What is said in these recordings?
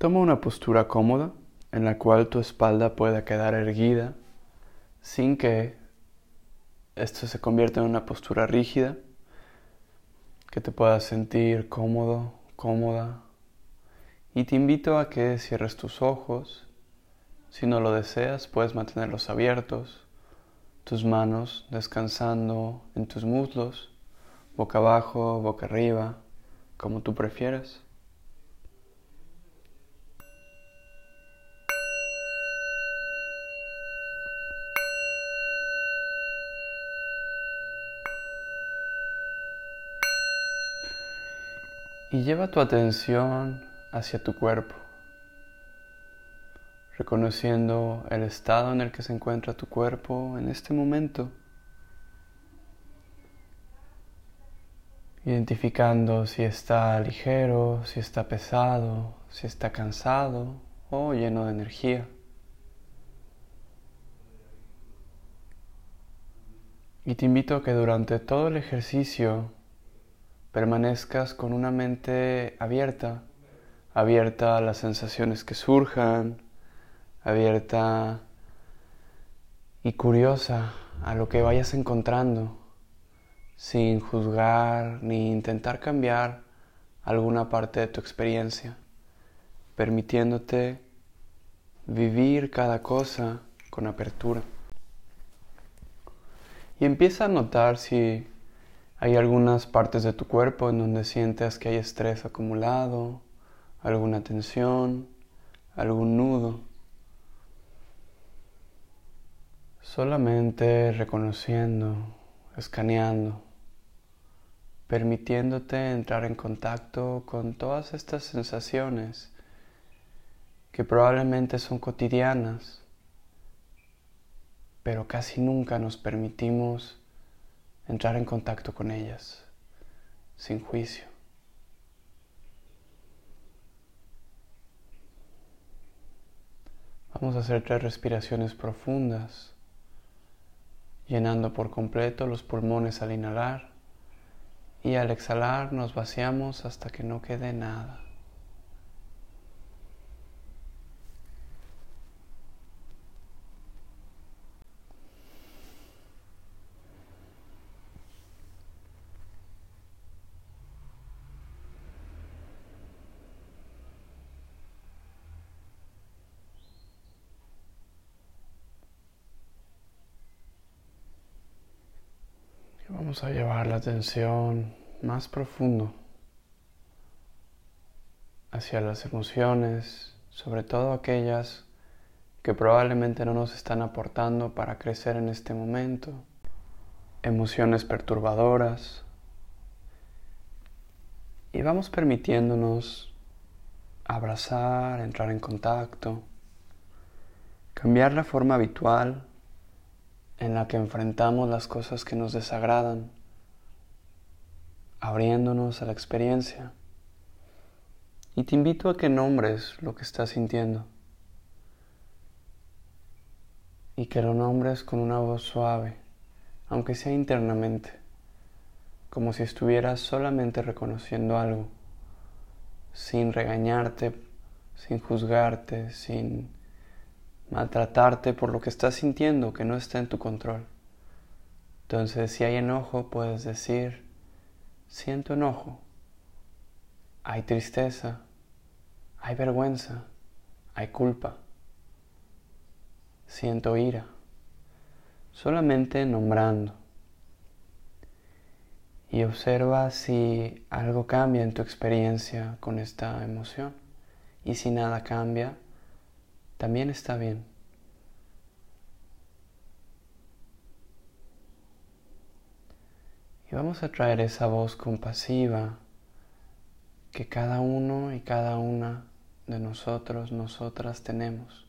Toma una postura cómoda en la cual tu espalda pueda quedar erguida sin que esto se convierta en una postura rígida, que te puedas sentir cómodo, cómoda. Y te invito a que cierres tus ojos. Si no lo deseas, puedes mantenerlos abiertos, tus manos descansando en tus muslos, boca abajo, boca arriba, como tú prefieras. Y lleva tu atención hacia tu cuerpo, reconociendo el estado en el que se encuentra tu cuerpo en este momento, identificando si está ligero, si está pesado, si está cansado o lleno de energía. Y te invito a que durante todo el ejercicio permanezcas con una mente abierta, abierta a las sensaciones que surjan, abierta y curiosa a lo que vayas encontrando, sin juzgar ni intentar cambiar alguna parte de tu experiencia, permitiéndote vivir cada cosa con apertura. Y empieza a notar si hay algunas partes de tu cuerpo en donde sientes que hay estrés acumulado, alguna tensión, algún nudo. Solamente reconociendo, escaneando, permitiéndote entrar en contacto con todas estas sensaciones que probablemente son cotidianas, pero casi nunca nos permitimos entrar en contacto con ellas sin juicio. Vamos a hacer tres respiraciones profundas, llenando por completo los pulmones al inhalar y al exhalar nos vaciamos hasta que no quede nada. Vamos a llevar la atención más profundo hacia las emociones, sobre todo aquellas que probablemente no nos están aportando para crecer en este momento, emociones perturbadoras, y vamos permitiéndonos abrazar, entrar en contacto, cambiar la forma habitual en la que enfrentamos las cosas que nos desagradan, abriéndonos a la experiencia. Y te invito a que nombres lo que estás sintiendo y que lo nombres con una voz suave, aunque sea internamente, como si estuvieras solamente reconociendo algo, sin regañarte, sin juzgarte, sin maltratarte por lo que estás sintiendo que no está en tu control. Entonces, si hay enojo, puedes decir, siento enojo. Hay tristeza, hay vergüenza, hay culpa. Siento ira. Solamente nombrando. Y observa si algo cambia en tu experiencia con esta emoción. Y si nada cambia, también está bien. Y vamos a traer esa voz compasiva que cada uno y cada una de nosotros, nosotras tenemos.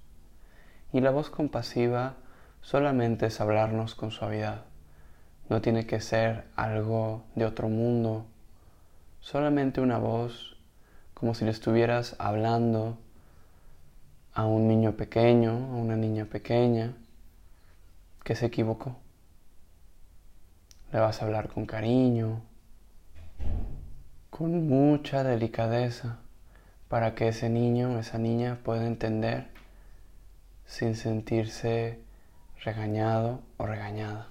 Y la voz compasiva solamente es hablarnos con suavidad. No tiene que ser algo de otro mundo, solamente una voz como si le estuvieras hablando a un niño pequeño, a una niña pequeña que se equivocó. Le vas a hablar con cariño, con mucha delicadeza, para que ese niño esa niña pueda entender sin sentirse regañado o regañada.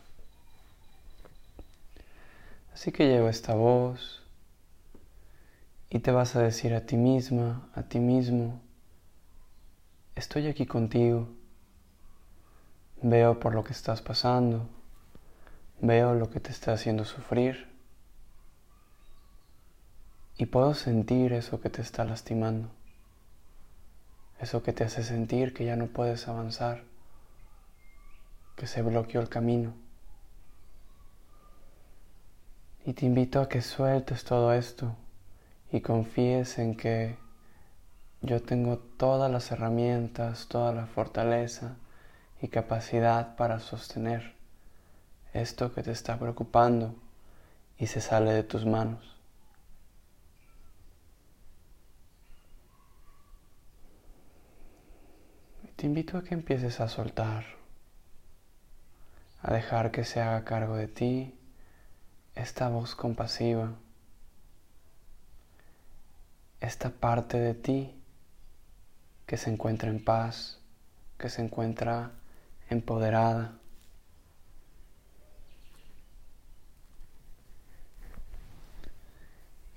Así que llevo esta voz y te vas a decir a ti misma, a ti mismo, estoy aquí contigo, veo por lo que estás pasando, veo lo que te está haciendo sufrir. Y puedo sentir eso que te está lastimando, eso que te hace sentir que ya no puedes avanzar, que se bloqueó el camino. Y te invito a que sueltes todo esto y confíes en que yo tengo todas las herramientas, toda la fortaleza y capacidad para sostener esto que te está preocupando y se sale de tus manos. Te invito a que empieces a soltar, a dejar que se haga cargo de ti esta voz compasiva, esta parte de ti que se encuentra en paz, que se encuentra empoderada.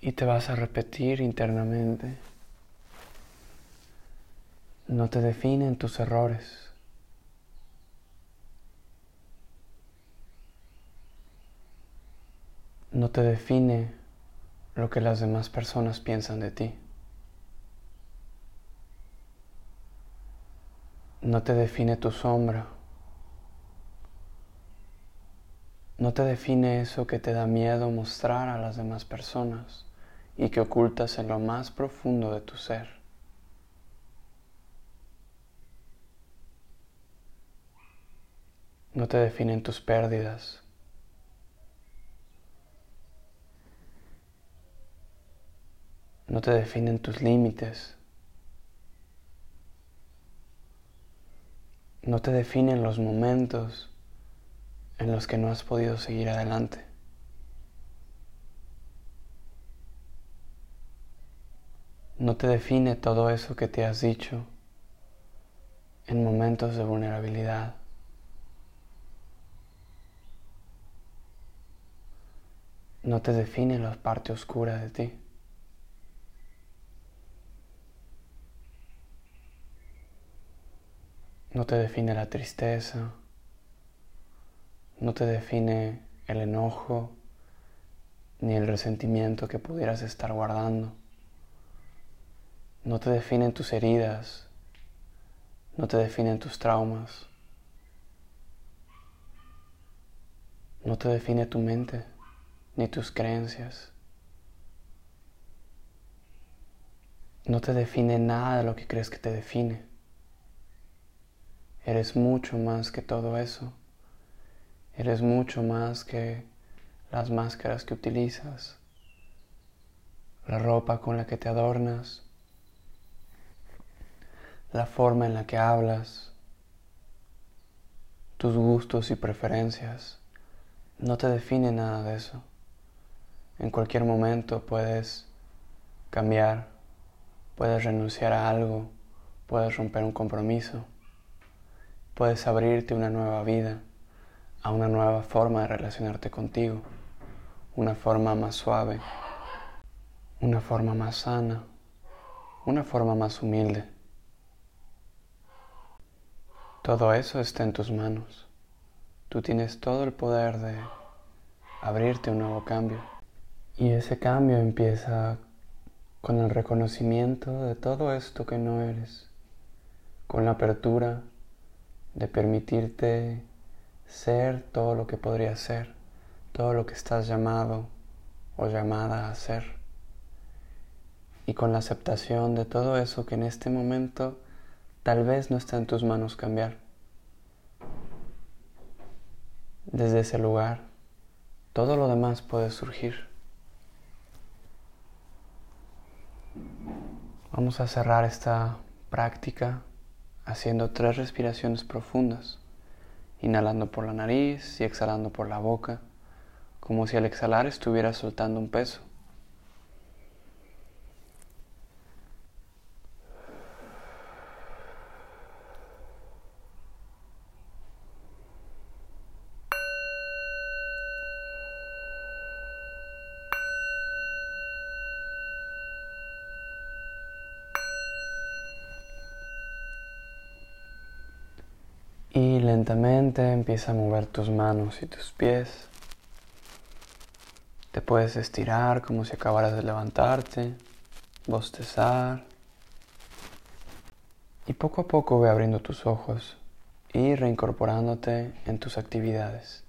Y te vas a repetir internamente. No te definen tus errores. no te define lo que las demás personas piensan de ti. No te define tu sombra. No te define eso que te da miedo mostrar a las demás personas y que ocultas en lo más profundo de tu ser. No te definen tus pérdidas. no te definen tus límites, no te definen los momentos en los que no has podido seguir adelante. No te define todo eso que te has dicho en momentos de vulnerabilidad. No te define la parte oscura de ti. No te define la tristeza, no te define el enojo ni el resentimiento que pudieras estar guardando. No te definen tus heridas, no te definen tus traumas, no te define tu mente ni tus creencias. No te define nada de lo que crees que te define. Eres mucho más que todo eso. Eres mucho más que las máscaras que utilizas, la ropa con la que te adornas, la forma en la que hablas, tus gustos y preferencias. No te define nada de eso. En cualquier momento puedes cambiar, puedes renunciar a algo, puedes romper un compromiso puedes abrirte una nueva vida, a una nueva forma de relacionarte contigo, una forma más suave, una forma más sana, una forma más humilde. Todo eso está en tus manos. Tú tienes todo el poder de abrirte un nuevo cambio. Y ese cambio empieza con el reconocimiento de todo esto que no eres, con la apertura de permitirte ser todo lo que podrías ser, todo lo que estás llamado o llamada a ser. Y con la aceptación de todo eso que en este momento tal vez no está en tus manos cambiar. Desde ese lugar, todo lo demás puede surgir. Vamos a cerrar esta práctica haciendo tres respiraciones profundas, inhalando por la nariz y exhalando por la boca, como si al exhalar estuvieras soltando un peso. Y lentamente empieza a mover tus manos y tus pies. Te puedes estirar como si acabaras de levantarte, bostezar. Y poco a poco ve abriendo tus ojos y reincorporándote en tus actividades.